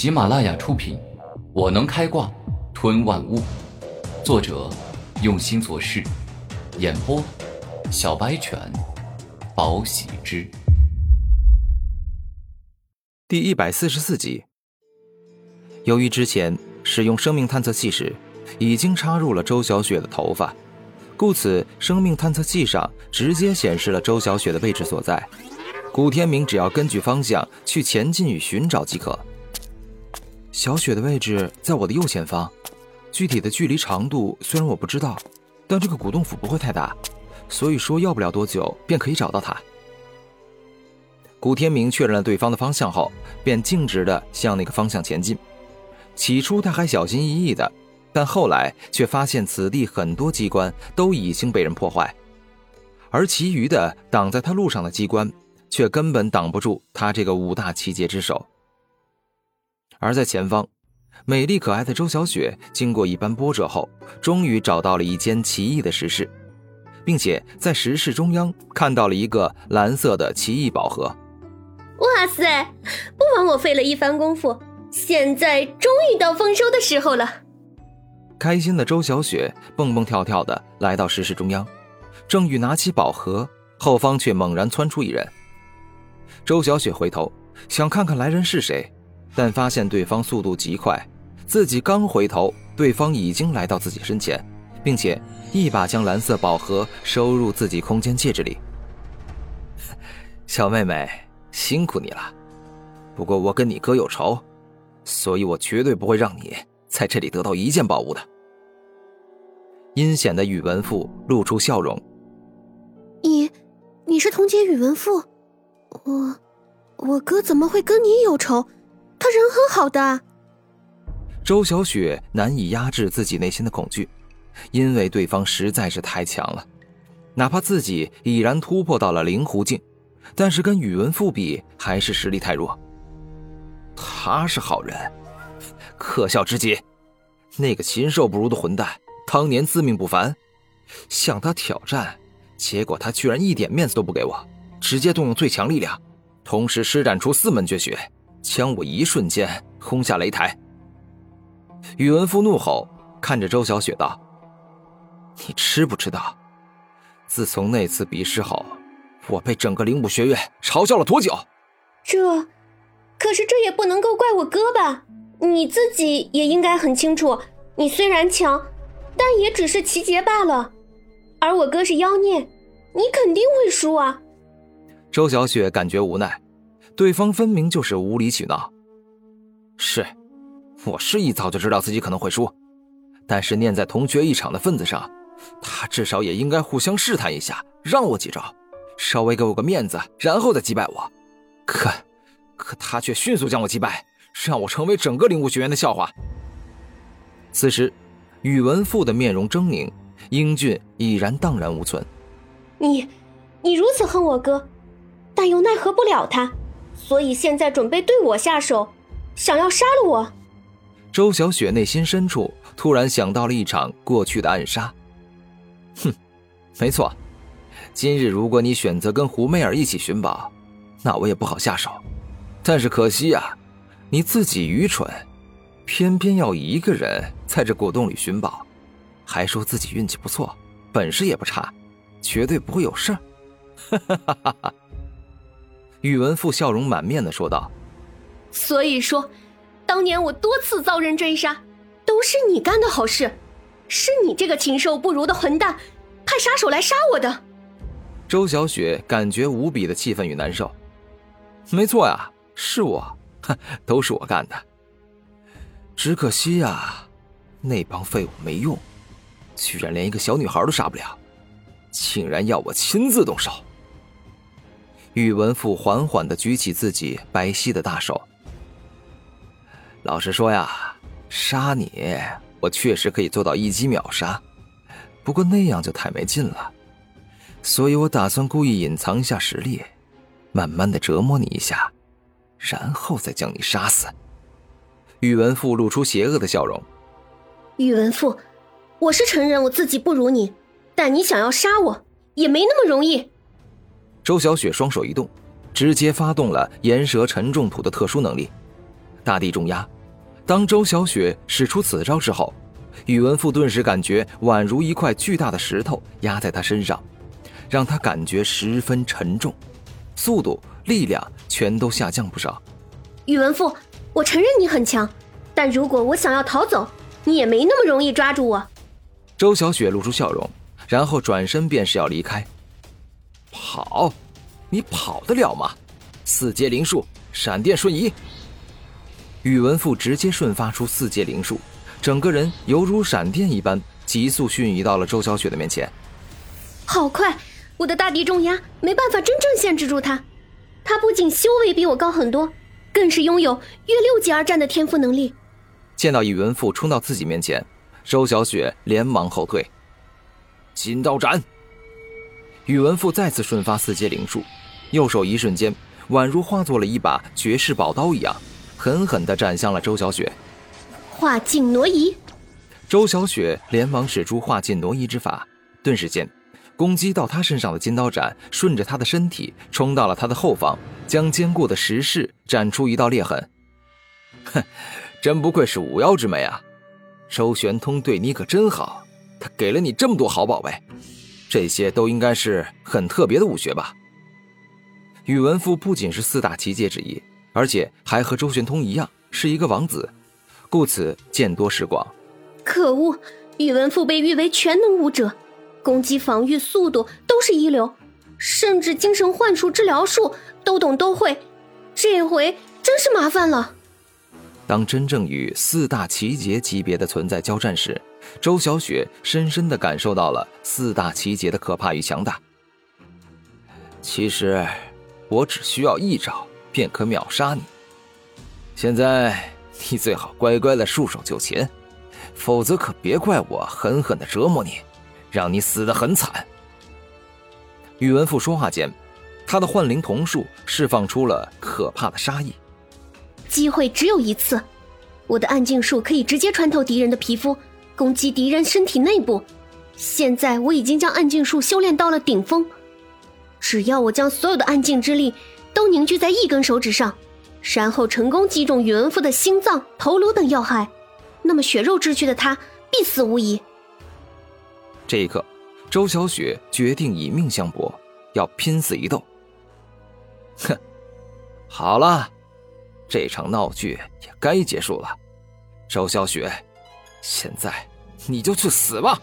喜马拉雅出品，《我能开挂吞万物》，作者用心做事，演播小白犬，宝喜之。第一百四十四集。由于之前使用生命探测器时，已经插入了周小雪的头发，故此生命探测器上直接显示了周小雪的位置所在。古天明只要根据方向去前进与寻找即可。小雪的位置在我的右前方，具体的距离长度虽然我不知道，但这个古洞府不会太大，所以说要不了多久便可以找到她。古天明确认了对方的方向后，便径直的向那个方向前进。起初他还小心翼翼的，但后来却发现此地很多机关都已经被人破坏，而其余的挡在他路上的机关。却根本挡不住他这个五大奇杰之首。而在前方，美丽可爱的周小雪经过一番波折后，终于找到了一间奇异的石室，并且在石室中央看到了一个蓝色的奇异宝盒。哇塞！不枉我费了一番功夫，现在终于到丰收的时候了。开心的周小雪蹦蹦跳跳的来到石室中央，正欲拿起宝盒，后方却猛然窜出一人。周小雪回头想看看来人是谁，但发现对方速度极快，自己刚回头，对方已经来到自己身前，并且一把将蓝色宝盒收入自己空间戒指里。小妹妹，辛苦你了。不过我跟你哥有仇，所以我绝对不会让你在这里得到一件宝物的。阴险的宇文富露出笑容：“你，你是同街宇文富？”我，我哥怎么会跟你有仇？他人很好的。周小雪难以压制自己内心的恐惧，因为对方实在是太强了。哪怕自己已然突破到了灵狐境，但是跟宇文复比，还是实力太弱。他是好人，可笑之极。那个禽兽不如的混蛋，当年自命不凡，向他挑战，结果他居然一点面子都不给我。直接动用最强力量，同时施展出四门绝学，将我一瞬间轰下擂台。宇文夫怒吼，看着周小雪道：“你知不知道，自从那次比试后，我被整个灵武学院嘲笑了多久？”这，可是这也不能够怪我哥吧？你自己也应该很清楚，你虽然强，但也只是奇杰罢了。而我哥是妖孽，你肯定会输啊！周小雪感觉无奈，对方分明就是无理取闹。是，我是一早就知道自己可能会输，但是念在同学一场的份子上，他至少也应该互相试探一下，让我几招，稍微给我个面子，然后再击败我。可，可他却迅速将我击败，让我成为整个灵武学院的笑话。此时，宇文复的面容狰狞，英俊已然荡然无存。你，你如此恨我哥？但又奈何不了他，所以现在准备对我下手，想要杀了我。周小雪内心深处突然想到了一场过去的暗杀。哼，没错，今日如果你选择跟胡媚儿一起寻宝，那我也不好下手。但是可惜呀，你自己愚蠢，偏偏要一个人在这古洞里寻宝，还说自己运气不错，本事也不差，绝对不会有事儿。哈哈哈哈哈。宇文复笑容满面的说道：“所以说，当年我多次遭人追杀，都是你干的好事，是你这个禽兽不如的混蛋，派杀手来杀我的。”周小雪感觉无比的气愤与难受。没错呀，是我，哼，都是我干的。只可惜呀，那帮废物没用，居然连一个小女孩都杀不了，竟然要我亲自动手。宇文富缓缓的举起自己白皙的大手。老实说呀，杀你，我确实可以做到一击秒杀，不过那样就太没劲了，所以我打算故意隐藏一下实力，慢慢的折磨你一下，然后再将你杀死。宇文富露出邪恶的笑容。宇文富，我是承认我自己不如你，但你想要杀我，也没那么容易。周小雪双手一动，直接发动了岩蛇沉重土的特殊能力。大地重压。当周小雪使出此招之后，宇文富顿时感觉宛如一块巨大的石头压在他身上，让他感觉十分沉重，速度、力量全都下降不少。宇文富，我承认你很强，但如果我想要逃走，你也没那么容易抓住我。周小雪露出笑容，然后转身便是要离开。跑，你跑得了吗？四阶灵术，闪电瞬移。宇文富直接瞬发出四阶灵术，整个人犹如闪电一般，急速瞬移到了周小雪的面前。好快，我的大敌重压没办法真正限制住他。他不仅修为比我高很多，更是拥有越六级而战的天赋能力。见到宇文富冲到自己面前，周小雪连忙后退。金刀斩。宇文富再次瞬发四阶灵术，右手一瞬间，宛如化作了一把绝世宝刀一样。狠狠地斩向了周小雪，化境挪移。周小雪连忙使出化境挪移之法，顿时间，攻击到她身上的金刀斩顺着她的身体冲到了她的后方，将坚固的石室斩出一道裂痕。哼，真不愧是五妖之美啊！周玄通对你可真好，他给了你这么多好宝贝，这些都应该是很特别的武学吧？宇文富不仅是四大奇杰之一。而且还和周玄通一样是一个王子，故此见多识广。可恶，宇文富被誉为全能武者，攻击、防御、速度都是一流，甚至精神幻术、治疗术都懂都会。这回真是麻烦了。当真正与四大奇杰级别的存在交战时，周小雪深深的感受到了四大奇杰的可怕与强大。其实，我只需要一招。便可秒杀你。现在你最好乖乖的束手就擒，否则可别怪我狠狠的折磨你，让你死得很惨。宇文富说话间，他的幻灵瞳术释放出了可怕的杀意。机会只有一次，我的暗劲术可以直接穿透敌人的皮肤，攻击敌人身体内部。现在我已经将暗劲术修炼到了顶峰，只要我将所有的暗劲之力。都凝聚在一根手指上，然后成功击中宇文富的心脏、头颅等要害，那么血肉之躯的他必死无疑。这一刻，周小雪决定以命相搏，要拼死一斗。哼，好了，这场闹剧也该结束了。周小雪，现在你就去死吧！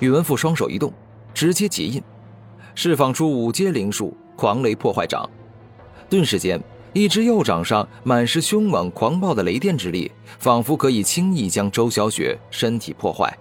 宇文富双手一动，直接结印，释放出五阶灵术。狂雷破坏掌，顿时间，一只右掌上满是凶猛狂暴的雷电之力，仿佛可以轻易将周小雪身体破坏。